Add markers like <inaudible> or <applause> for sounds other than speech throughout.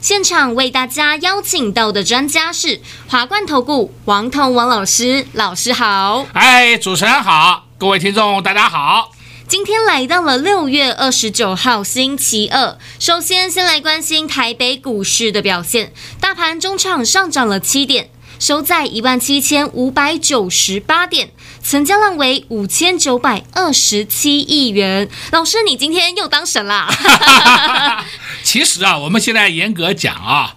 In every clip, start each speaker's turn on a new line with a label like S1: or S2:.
S1: 现场为大家邀请到的专家是华冠投顾王彤王老师，老师好。
S2: 哎，主持人好，各位听众大家好。
S1: 今天来到了六月二十九号星期二，首先先来关心台北股市的表现，大盘中场上涨了七点，收在一万七千五百九十八点。成交量为五千九百二十七亿元。老师，你今天又当神啦？<laughs>
S2: 其实啊，我们现在严格讲啊，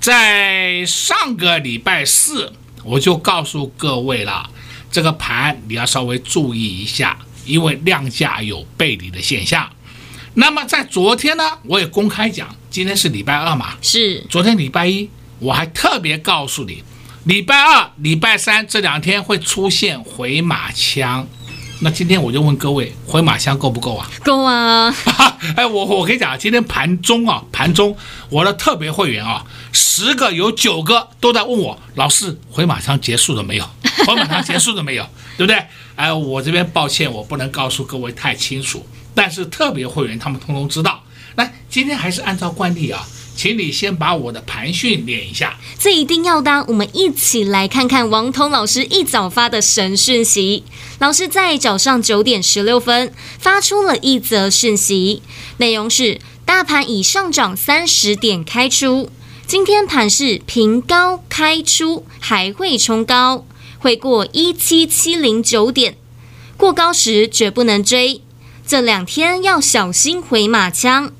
S2: 在上个礼拜四我就告诉各位了，这个盘你要稍微注意一下，因为量价有背离的现象。那么在昨天呢，我也公开讲，今天是礼拜二嘛，
S1: 是
S2: 昨天礼拜一，我还特别告诉你。礼拜二、礼拜三这两天会出现回马枪，那今天我就问各位，回马枪够不够啊？
S1: 够啊！<laughs>
S2: 哎，我我跟你讲，今天盘中啊，盘中我的特别会员啊，十个有九个都在问我，老师回马枪结束了没有？<laughs> 回马枪结束了没有？对不对？哎，我这边抱歉，我不能告诉各位太清楚，但是特别会员他们通通知道。来，今天还是按照惯例啊。请你先把我的盘讯念一下，
S1: 这一定要的。我们一起来看看王彤老师一早发的神讯息。老师在早上九点十六分发出了一则讯息，内容是：大盘已上涨三十点开出，今天盘是平高开出，还会冲高，会过一七七零九点，过高时绝不能追。这两天要小心回马枪。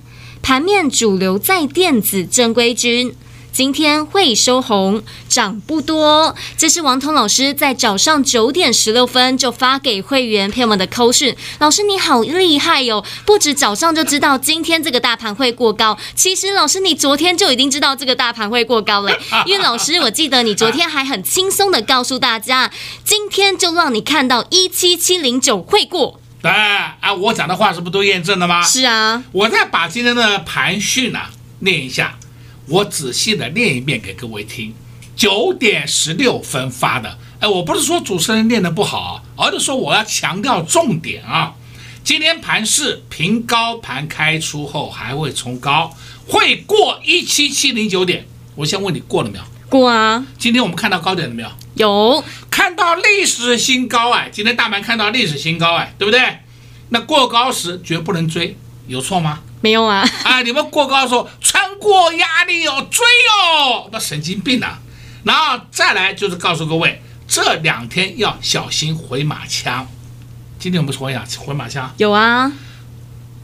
S1: 盘面主流在电子正规军，今天会收红，涨不多。这是王彤老师在早上九点十六分就发给会员朋友们的扣讯。老师你好厉害哟、哦，不止早上就知道今天这个大盘会过高，其实老师你昨天就已经知道这个大盘会过高嘞。<laughs> 因为老师我记得你昨天还很轻松的告诉大家，今天就让你看到一七七零九会过。
S2: 哎，啊，我讲的话是不是都验证了吗？
S1: 是啊，
S2: 我再把今天的盘讯呢念一下，我仔细的念一遍给各位听。九点十六分发的，哎，我不是说主持人念的不好，而是说我要强调重点啊。今天盘是平高盘开出后还会冲高，会过一七七零九点。我先问你过了没有？
S1: 过啊。
S2: 今天我们看到高点了没有？
S1: 有。
S2: 看到历史新高哎，今天大盘看到历史新高哎，对不对？那过高时绝不能追，有错吗？
S1: 没有啊！
S2: 啊，你们过高的时候穿过压力哦，追哦，那神经病啊！然后再来就是告诉各位，这两天要小心回马枪。今天我们说一下回马枪，
S1: 有啊。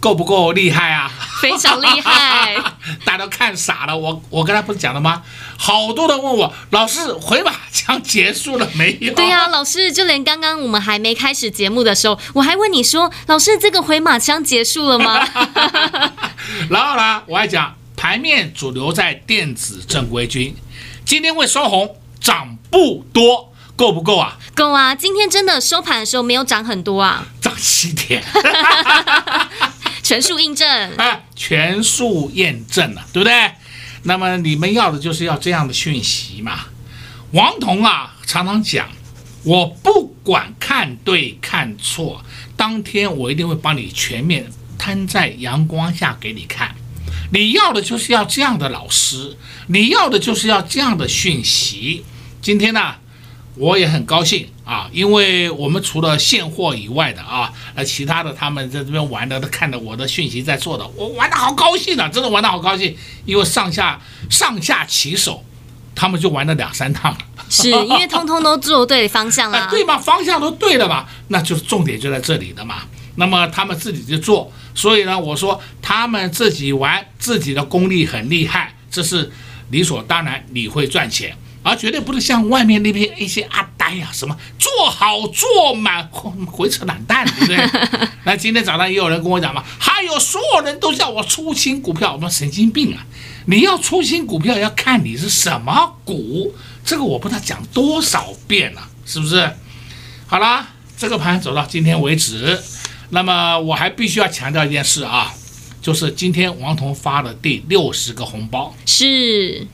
S2: 够不够厉害啊？
S1: 非常厉害，<laughs>
S2: 大家都看傻了。我我刚才不是讲了吗？好多人问我，老师回马枪结束了没有？
S1: 对呀、啊，老师，就连刚刚我们还没开始节目的时候，我还问你说，老师这个回马枪结束了吗？<laughs>
S2: 然后呢，我还讲盘面主流在电子正规军，今天会收红，涨不多，够不够啊？
S1: 够啊！今天真的收盘的时候没有涨很多啊，
S2: 涨七点。
S1: 全数印证
S2: 啊，全数验证了，对不对？那么你们要的就是要这样的讯息嘛。王彤啊，常常讲，我不管看对看错，当天我一定会帮你全面摊在阳光下给你看。你要的就是要这样的老师，你要的就是要这样的讯息。今天呢？我也很高兴啊，因为我们除了现货以外的啊，那，其他的他们在这边玩的都看着我的讯息在做的，我玩的好高兴啊，真的玩的好高兴，因为上下上下起手，他们就玩了两三趟，
S1: 是因为通通都做对方向了，<laughs>
S2: 对嘛，方向都对了嘛，那就是重点就在这里的嘛。那么他们自己就做，所以呢，我说他们自己玩，自己的功力很厉害，这是理所当然，你会赚钱。而绝对不是像外面那边一些阿呆呀、啊，什么做好做满，鬼扯懒蛋，对不对？<laughs> 那今天早上也有人跟我讲嘛，还有所有人都叫我出新股票，我说神经病啊！你要出新股票要看你是什么股，这个我不知道讲多少遍了，是不是？好啦，这个盘走到今天为止，那么我还必须要强调一件事啊，就是今天王彤发的第六十个红包
S1: 是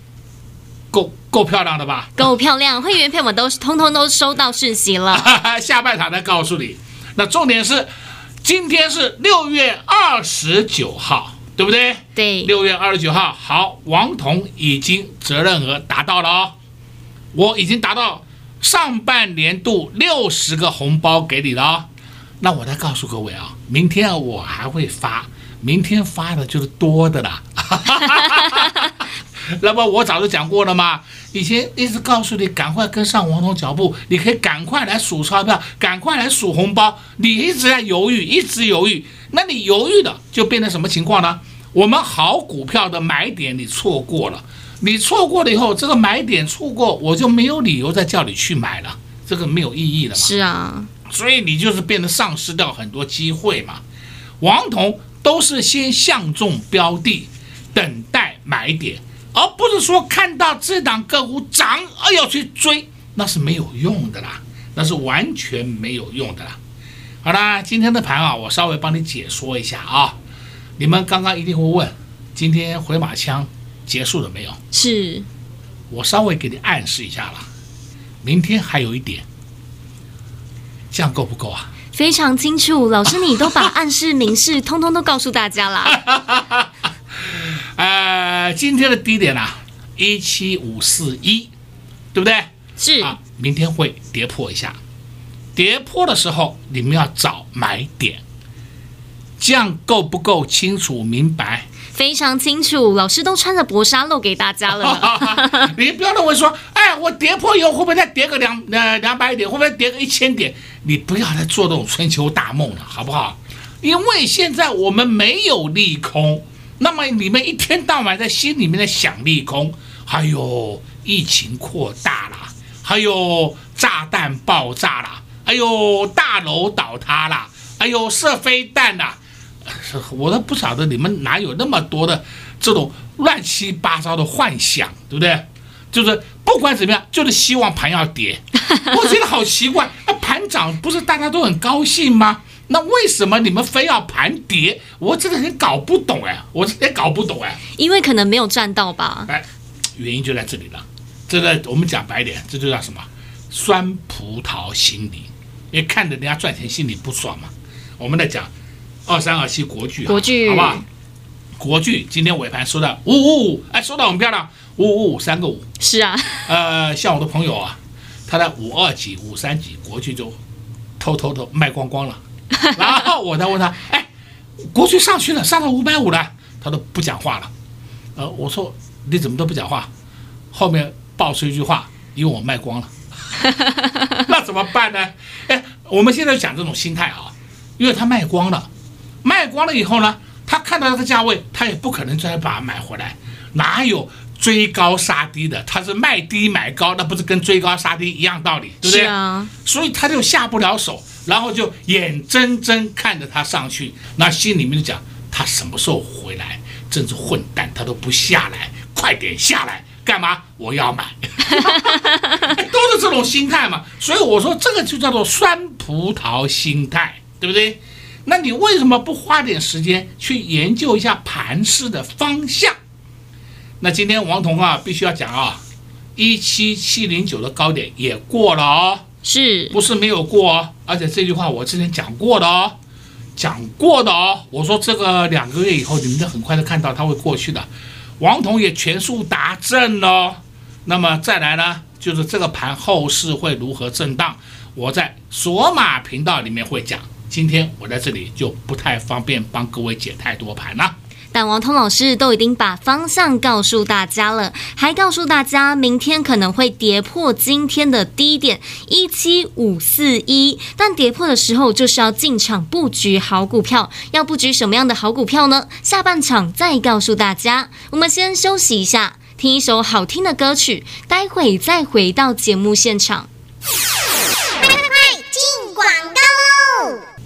S2: 够够漂亮的吧？
S1: 够漂亮，会员票我们都通通都收到讯息了。<laughs>
S2: 下半场再告诉你。那重点是，今天是六月二十九号。对不对？
S1: 对，
S2: 六月二十九号，好，王彤已经责任额达到了哦，我已经达到上半年度六十个红包给你了哦，那我再告诉各位啊，明天我还会发，明天发的就是多的啦。<laughs> <laughs> <laughs> 那么我早就讲过了嘛，以前一直告诉你赶快跟上王彤脚步，你可以赶快来数钞票，赶快来数红包，你一直在犹豫，一直犹豫，那你犹豫的就变成什么情况呢？我们好股票的买点你错过了，你错过了以后，这个买点错过，我就没有理由再叫你去买了，这个没有意义了嘛。
S1: 是啊，
S2: 所以你就是变得丧失掉很多机会嘛。王彤都是先相中标的，等待买点，而不是说看到这档个股涨而要去追，那是没有用的啦，那是完全没有用的啦。好啦，今天的盘啊，我稍微帮你解说一下啊。你们刚刚一定会问，今天回马枪结束了没有？
S1: 是，
S2: 我稍微给你暗示一下了，明天还有一点，这样够不够啊？
S1: 非常清楚，老师你都把暗示、明示通通都告诉大家了。<laughs>
S2: 呃，今天的低点啊，一七五四一，对不对？
S1: 是
S2: 啊，明天会跌破一下，跌破的时候你们要找买点。这样够不够清楚明白？
S1: 非常清楚，老师都穿着薄纱露给大家了。<laughs>
S2: 你不要认为说，哎，我跌破以后会不会再跌个两呃两百点，会不会跌个一千点？你不要再做这种春秋大梦了，好不好？因为现在我们没有利空，那么你们一天到晚在心里面在想利空，还有疫情扩大了，还有炸弹爆炸了，还有大楼倒塌了，还有射飞弹呐。我都不晓得你们哪有那么多的这种乱七八糟的幻想，对不对？就是不管怎么样，就是希望盘要跌。<laughs> 我觉得好奇怪，那盘涨不是大家都很高兴吗？那为什么你们非要盘跌？我真的很搞不懂哎，我真的搞不懂哎。
S1: 因为可能没有赚到吧？
S2: 哎，原因就在这里了。这个我们讲白点，这就叫什么？酸葡萄心理。因为看着人家赚钱，心里不爽嘛。我们来讲。二三二七国剧，
S1: 国剧
S2: 好不好？国剧今天尾盘收的五五五，哎，收的很漂亮，五五五三个五。
S1: 是啊，
S2: 呃，像我的朋友啊，他在五二几、五三几，国剧就偷偷的卖光光了。然后我再问他，哎，国巨上去了，上到五百五了，他都不讲话了。呃，我说你怎么都不讲话？后面爆出一句话，因为我卖光了。<laughs> 那怎么办呢？哎，我们现在讲这种心态啊，因为他卖光了。卖光了以后呢，他看到这个价位，他也不可能再把它买回来，哪有追高杀低的？他是卖低买高，那不是跟追高杀低一样道理，对不对？
S1: 是啊。
S2: 所以他就下不了手，然后就眼睁睁看着他上去，那心里面就讲他什么时候回来？真是混蛋，他都不下来，快点下来，干嘛？我要买，<laughs> 都是这种心态嘛。所以我说这个就叫做酸葡萄心态，对不对？那你为什么不花点时间去研究一下盘势的方向？那今天王彤啊，必须要讲啊，一七七零九的高点也过了哦，
S1: 是
S2: 不是没有过哦？而且这句话我之前讲过的哦，讲过的哦。我说这个两个月以后，你们就很快的看到它会过去的。王彤也全数达阵哦。那么再来呢，就是这个盘后市会如何震荡，我在索马频道里面会讲。今天我在这里就不太方便帮各位解太多盘了，
S1: 但王通老师都已经把方向告诉大家了，还告诉大家明天可能会跌破今天的低点一七五四一，但跌破的时候就是要进场布局好股票，要布局什么样的好股票呢？下半场再告诉大家，我们先休息一下。听一首好听的歌曲，待会再回到节目现场。快进广告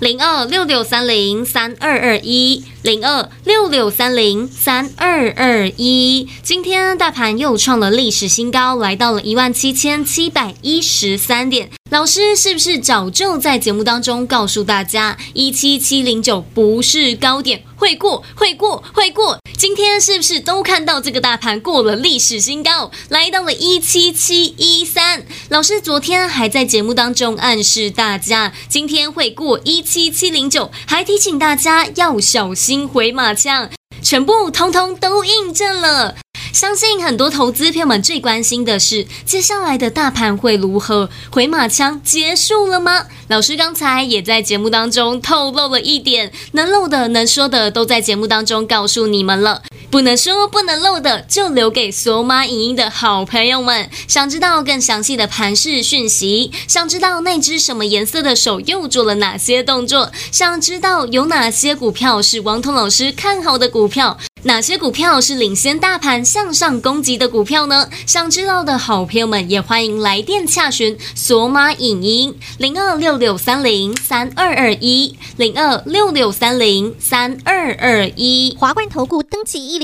S1: 零二六六三零三二二一，零二六六三零三二二一。今天大盘又创了历史新高，来到了一万七千七百一十三点。老师是不是早就在节目当中告诉大家，一七七零九不是高点，会过，会过，会过？今天是不是都看到这个大盘过了历史新高，来到了一七七一三？老师昨天还在节目当中暗示大家，今天会过一七七零九，还提醒大家要小心回马枪，全部通通都印证了。相信很多投资朋友们最关心的是，接下来的大盘会如何？回马枪结束了吗？老师刚才也在节目当中透露了一点，能漏的、能说的都在节目当中告诉你们了，不能说、不能漏的就留给索马影音的好朋友们。想知道更详细的盘势讯息，想知道那只什么颜色的手又做了哪些动作，想知道有哪些股票是王彤老师看好的股票。哪些股票是领先大盘向上攻击的股票呢？想知道的好朋友们也欢迎来电洽询索马影音零二六六三零三二二一零二六六三零三二二一
S3: 华冠投顾登记一零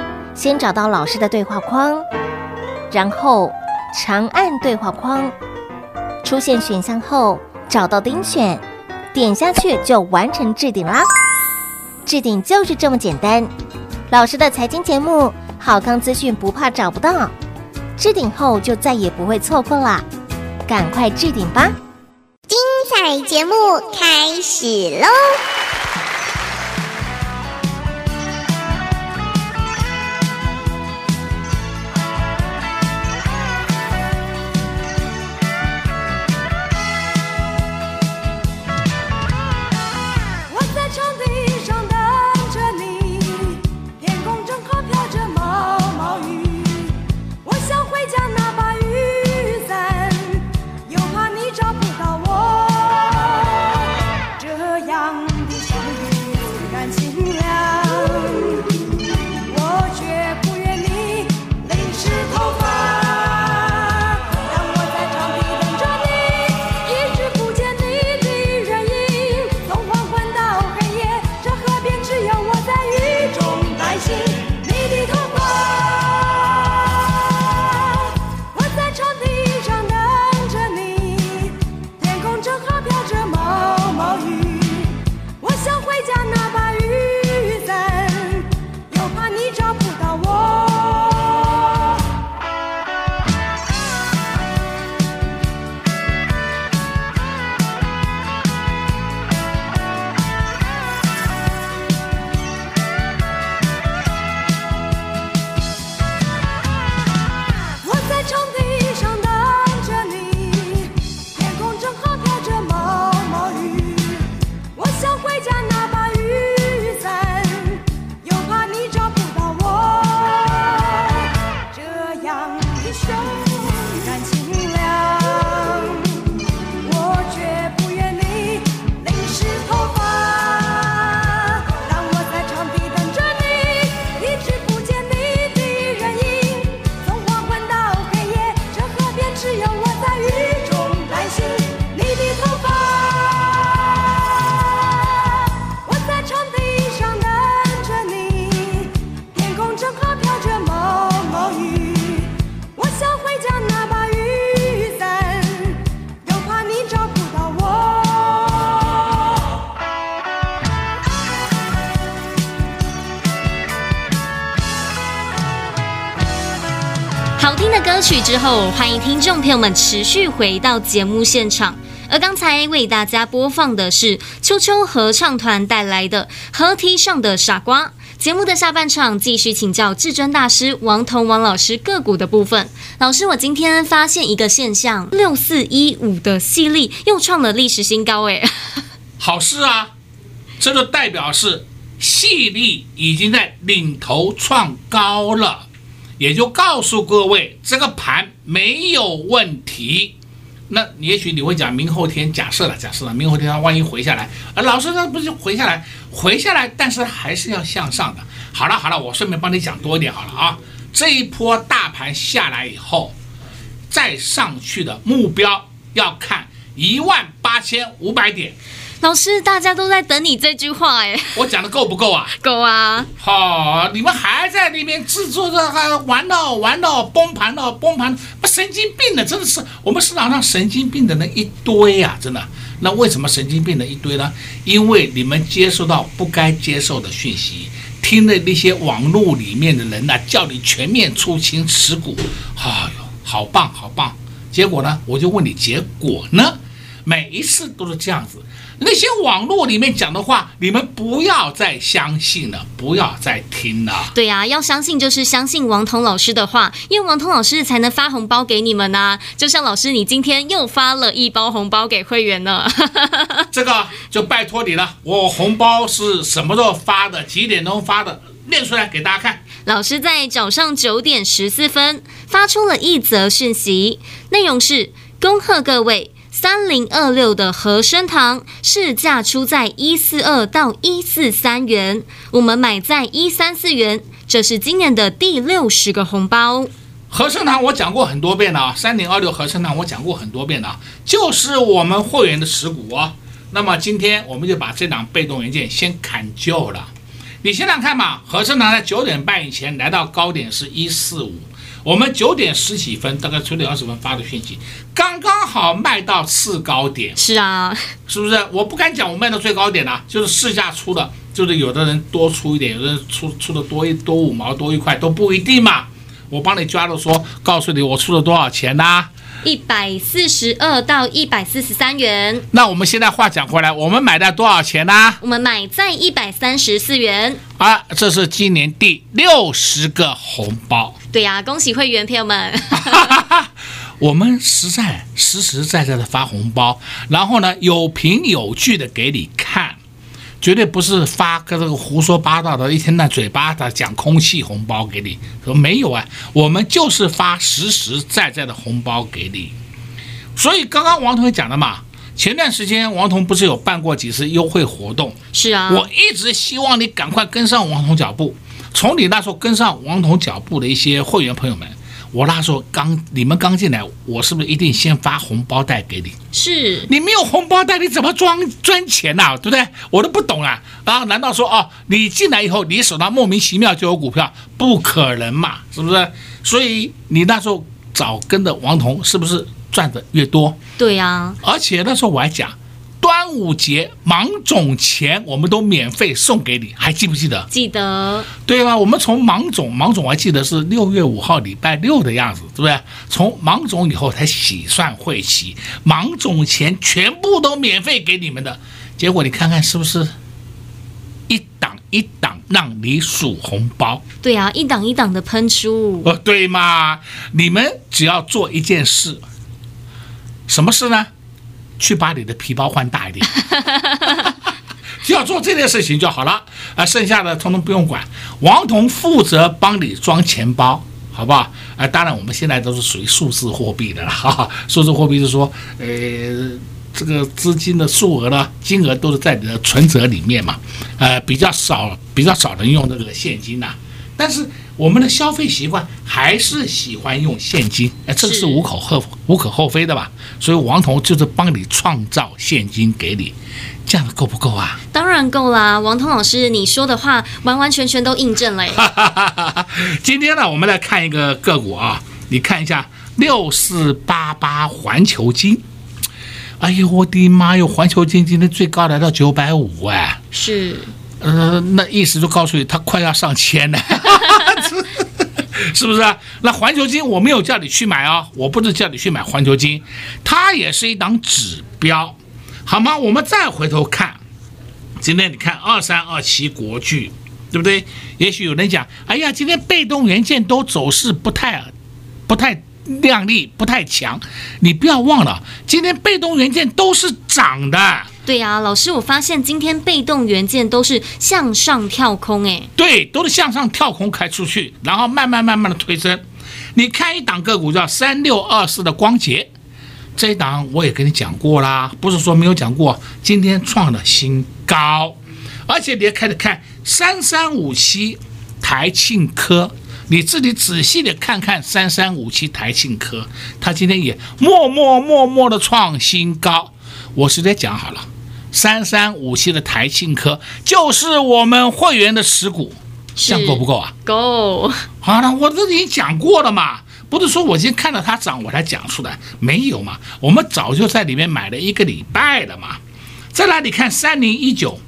S3: 先找到老师的对话框，然后长按对话框，出现选项后找到钉选，点下去就完成置顶啦。置顶就是这么简单。老师的财经节目。好康资讯不怕找不到，置顶后就再也不会错过啦，赶快置顶吧！
S4: 精彩节目开始喽！
S1: 之后，欢迎听众朋友们持续回到节目现场。而刚才为大家播放的是秋秋合唱团带来的《河堤上的傻瓜》。节目的下半场继续请教至尊大师王彤王老师个股的部分。老师，我今天发现一个现象，六四一五的矽力又创了历史新高，哎，
S2: 好事啊！这就代表是矽力已经在领头创高了，也就告诉各位这个盘没有问题。那也许你会讲明后天假设了，假设了明后天它万一回下来，啊，老师那不是回下来，回下来，但是还是要向上的。好了好了，我顺便帮你讲多一点好了啊。这一波大盘下来以后，再上去的目标要看一万八千五百点。
S1: 老师，大家都在等你这句话哎，
S2: 我讲的够不够啊？
S1: 够啊！
S2: 好、哦，你们还在那边制作着，还玩闹玩闹，崩盘了崩盘，不神经病的，真的是我们市场上神经病的人一堆呀、啊，真的。那为什么神经病的一堆呢？因为你们接受到不该接受的讯息，听的那些网络里面的人呢、啊，叫你全面出清持股，哎呦，好棒好棒！结果呢，我就问你，结果呢？每一次都是这样子。那些网络里面讲的话，你们不要再相信了，不要再听了。
S1: 对呀、啊，要相信就是相信王彤老师的话，因为王彤老师才能发红包给你们呐、啊。就像老师，你今天又发了一包红包给会员了。<laughs>
S2: 这个就拜托你了，我红包是什么时候发的？几点钟发的？念出来给大家看。
S1: 老师在早上九点十四分发出了一则讯息，内容是：恭贺各位。三零二六的和生堂市价出在一四二到一四三元，我们买在一三四元，这是今年的第六十个红包。
S2: 和生堂我讲过很多遍了啊，三零二六和生堂我讲过很多遍了，就是我们会员的持股啊。那么今天我们就把这档被动元件先砍旧了。你想想看嘛，和生堂在九点半以前来到高点是一四五。我们九点十几分，大概九点二十分发的讯息，刚刚好卖到次高点。
S1: 是啊，
S2: 是不是？我不敢讲我卖到最高点了，就是市价出的，就是有的人多出一点，有的人出出的多一多五毛多一块都不一定嘛。我帮你抓了说，告诉你我出了多少钱呢、啊？
S1: 一百四十二到一百四十三元。
S2: 那我们现在话讲回来，我们买的多少钱呢、啊？
S1: 我们买在一百三十四元。
S2: 啊，这是今年第六十个红包。
S1: 对呀、啊，恭喜会员朋友们。<laughs>
S2: 我们实在实实在在的发红包，然后呢，有凭有据的给你看。绝对不是发个这个胡说八道的，一天那嘴巴的讲空气红包给你，说没有啊，我们就是发实实在在的红包给你。所以刚刚王同学讲的嘛，前段时间王彤不是有办过几次优惠活动？
S1: 是啊，
S2: 我一直希望你赶快跟上王彤脚步，从你那时候跟上王彤脚步的一些会员朋友们。我那时候刚你们刚进来，我是不是一定先发红包袋给你？
S1: 是
S2: 你没有红包袋，你怎么装赚钱呐、啊？对不对？我都不懂啊！啊，难道说哦，你进来以后，你手上莫名其妙就有股票？不可能嘛，是不是？所以你那时候早跟的王彤，是不是赚的越多？
S1: 对呀、啊。
S2: 而且那时候我还讲。端午节芒种前，我们都免费送给你，还记不记得？
S1: 记得。
S2: 对吧？我们从芒种，芒种我还记得是六月五号礼拜六的样子，对不对？从芒种以后才洗算会期，芒种前全部都免费给你们的。结果你看看是不是一档一档让你数红包？
S1: 对啊，一档一档的喷出。
S2: 哦，对嘛？你们只要做一件事，什么事呢？去把你的皮包换大一点，<laughs> 只要做这件事情就好了啊，剩下的通通不用管。王彤负责帮你装钱包，好不好？啊，当然我们现在都是属于数字货币的了，哈哈，数字货币是说，呃，这个资金的数额呢，金额都是在你的存折里面嘛，呃，比较少，比较少人用这个现金呐、但是。我们的消费习惯还是喜欢用现金，哎，这个是无可厚无可厚非的吧？所以王彤就是帮你创造现金给你，这样够不够啊？
S1: 当然够啦，王彤老师，你说的话完完全全都印证了。<laughs>
S2: 今天呢，我们来看一个个股啊，你看一下六四八八环球金。哎呦，我的妈哟，环球金今天最高来到九百五哎，
S1: 是。
S2: 呃，那意思就告诉你，它快要上千了，<laughs> 是不是？那环球金我没有叫你去买哦，我不是叫你去买环球金，它也是一档指标，好吗？我们再回头看，今天你看二三二七国巨，对不对？也许有人讲，哎呀，今天被动元件都走势不太、不太亮丽，不太强。你不要忘了，今天被动元件都是涨的。
S1: 对呀，老师，我发现今天被动元件都是向上跳空，哎，
S2: 对，都是向上跳空开出去，然后慢慢慢慢的推升。你看一档个股叫三六二四的光頡，这一档我也跟你讲过啦，不是说没有讲过，今天创了新高，而且你也开始看三三五七台庆科，你自己仔细的看看三三五七台庆科，它今天也默默默默的创新高。我直接讲好了，三三五七的台庆科就是我们会员的持股。这样够不够啊？
S1: 够。
S2: 好了，我都已经讲过了嘛，不是说我今天看到它涨我才讲出来，没有嘛，我们早就在里面买了一个礼拜了嘛。在哪里看三零一九，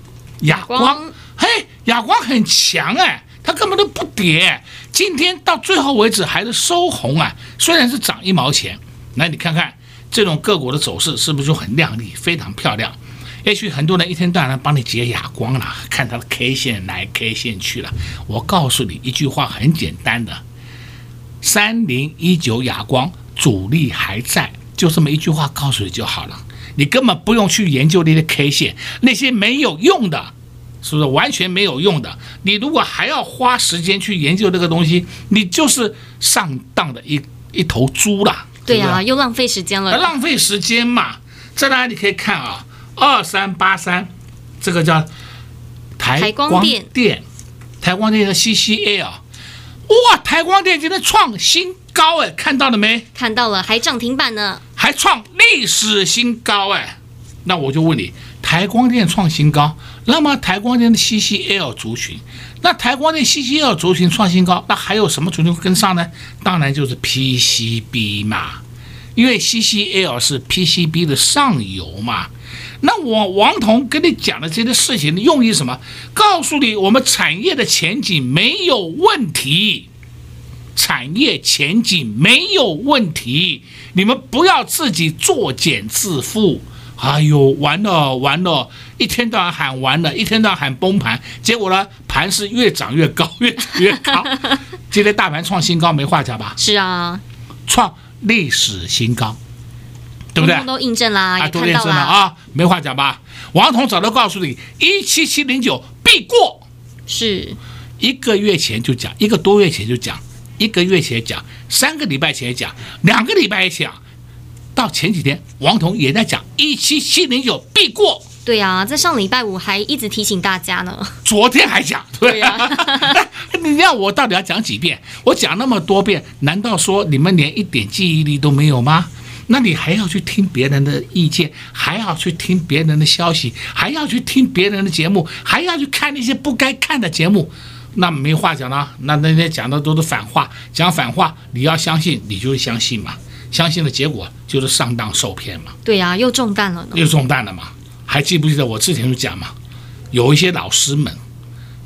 S2: 哑光，嘿，哑光很强哎，它根本都不跌，今天到最后为止还是收红啊，虽然是涨一毛钱，那你看看这种个股的走势是不是就很亮丽，非常漂亮？也许很多人一天到晚帮你解哑光了，看他的 K 线来 K 线去了。我告诉你一句话很简单的：三零一九哑光主力还在，就这么一句话告诉你就好了。你根本不用去研究那些 K 线，那些没有用的，是不是完全没有用的？你如果还要花时间去研究这个东西，你就是上当的一一头猪了。
S1: 对呀、啊，又浪费时间了。
S2: 浪费时间嘛。再来，你可以看啊。二三八三，这个叫台光电，台光电的 CCL，哇，台光电今天创新高哎，看到了没？
S1: 看到了，还涨停板呢，
S2: 还创历史新高哎。那我就问你，台光电创新高，那么台光电的 CCL 族群，那台光电 CCL 族群创新高，那还有什么族群跟上呢？当然就是 PCB 嘛，因为 CCL 是 PCB 的上游嘛。那我王彤跟你讲的这些事情用意是什么？告诉你，我们产业的前景没有问题，产业前景没有问题，你们不要自己作茧自缚。哎呦，完了完了，一天到晚喊完了，一天到晚喊崩盘，结果呢，盘是越涨越高，越涨越高。<laughs> 今天大盘创新高，没话讲吧？
S1: 是啊，
S2: 创历史新高。对不对？
S1: 都印证啦，啊，
S2: 都印证了啊，没话讲吧？王彤早都告诉你，一七七零九必过，
S1: 是
S2: 一个月前就讲，一个多月前就讲，一个月前讲，三个礼拜前讲，两个礼拜前讲，到前几天，王彤也在讲一七七零九必过。
S1: 对呀、啊，在上礼拜五还一直提醒大家呢。
S2: 昨天还讲，对呀、啊。<laughs> 你让我到底要讲几遍？我讲那么多遍，难道说你们连一点记忆力都没有吗？那你还要去听别人的意见，还要去听别人的消息，还要去听别人的节目，还要去看那些不该看的节目，那没话讲了。那那些讲的都是反话，讲反话，你要相信，你就会相信嘛。相信的结果就是上当受骗嘛。
S1: 对呀、啊，又中弹了呢。
S2: 又中弹了嘛？还记不记得我之前就讲嘛？有一些老师们，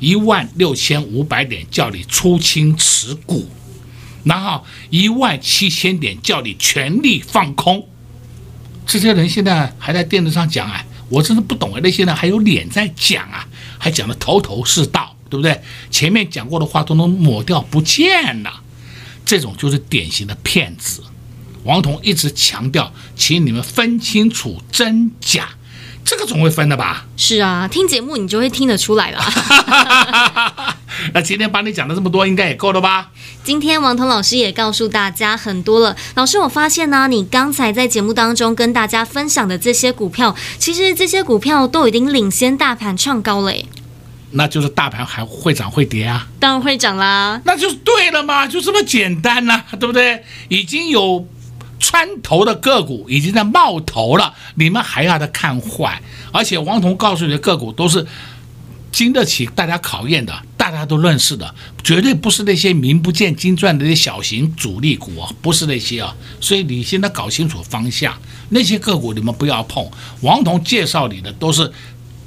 S2: 一万六千五百点叫你出清持股。然后一万七千点叫你全力放空，这些人现在还在电视上讲啊，我真是不懂啊，那些人还有脸在讲啊，还讲的头头是道，对不对？前面讲过的话都能抹掉不见了，这种就是典型的骗子。王彤一直强调，请你们分清楚真假。这个总会分的吧？
S1: 是啊，听节目你就会听得出来了。<laughs>
S2: 那今天帮你讲了这么多，应该也够了吧？
S1: 今天王彤老师也告诉大家很多了。老师，我发现呢，你刚才在节目当中跟大家分享的这些股票，其实这些股票都已经领先大盘创高了。
S2: 那就是大盘还会涨会跌啊？
S1: 当然会涨啦。
S2: 那就是对了嘛，就这么简单呐、啊，对不对？已经有。穿头的个股已经在冒头了，你们还要再看坏？而且王彤告诉你的个股都是经得起大家考验的，大家都认识的，绝对不是那些名不见经传的那些小型主力股啊，不是那些啊。所以你现在搞清楚方向，那些个股你们不要碰。王彤介绍你的都是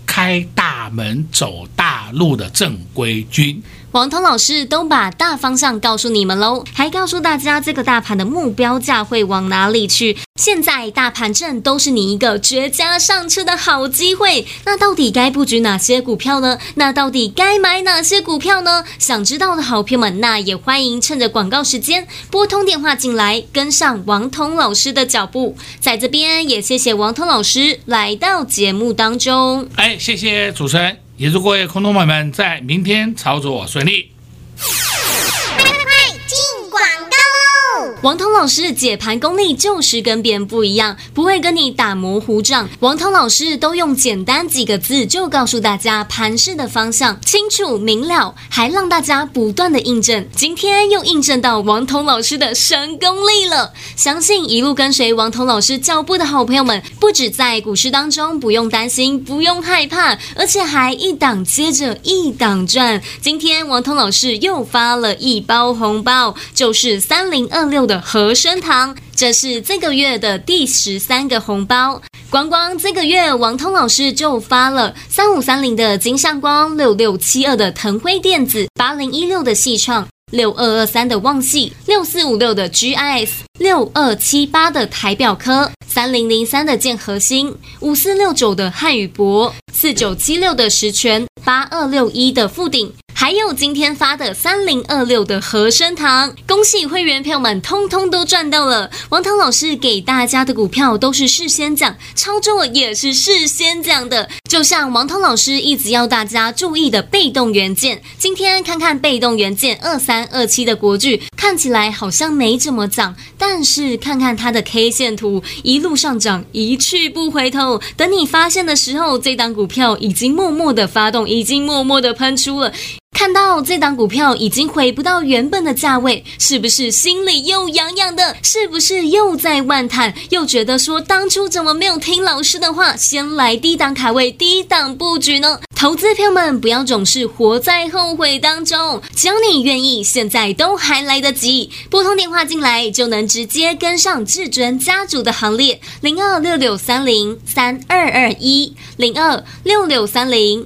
S2: 开大门走大路的正规军。
S1: 王彤老师都把大方向告诉你们喽，还告诉大家这个大盘的目标价会往哪里去。现在大盘正都是你一个绝佳上车的好机会。那到底该布局哪些股票呢？那到底该买哪些股票呢？想知道的好朋友们，那也欢迎趁着广告时间拨通电话进来，跟上王彤老师的脚步。在这边也谢谢王彤老师来到节目当中。
S2: 哎，谢谢主持人。也祝各位空头朋友们在明天操作顺利。
S1: 王彤老师解盘功力就是跟别人不一样，不会跟你打模糊仗。王彤老师都用简单几个字就告诉大家盘势的方向，清楚明了，还让大家不断的印证。今天又印证到王彤老师的神功力了。相信一路跟随王彤老师脚步的好朋友们，不止在股市当中不用担心、不用害怕，而且还一档接着一档赚。今天王彤老师又发了一包红包，就是三零二六的和生堂，这是这个月的第十三个红包。光光这个月，王通老师就发了三五三零的金相光、六六七二的腾辉电子、八零一六的矽创、六二二三的旺系、六四五六的 GIS、六二七八的台表科、三零零三的建核心、五四六九的汉宇博、四九七六的十銓、八二六一的富鼎。还有今天发的三零二六的和生堂，恭喜会员朋友们通通都赚到了！王涛老师给大家的股票都是事先讲，操作也是事先讲的。就像王涛老师一直要大家注意的被动元件，今天看看被动元件二三二七的国巨，看起来好像没怎么涨，但是看看它的 K 线图，一路上涨，一去不回头。等你发现的时候，这档股票已经默默的发动，已经默默的喷出了。看到这档股票已经回不到原本的价位，是不是心里又痒痒的？是不是又在万叹？又觉得说当初怎么没有听老师的话，先来低档卡位、低档布局呢？投资朋友们不要总是活在后悔当中，只要你愿意，现在都还来得及。拨通电话进来就能直接跟上至尊家族的行列，零二六六三零三二二一，零二六六三零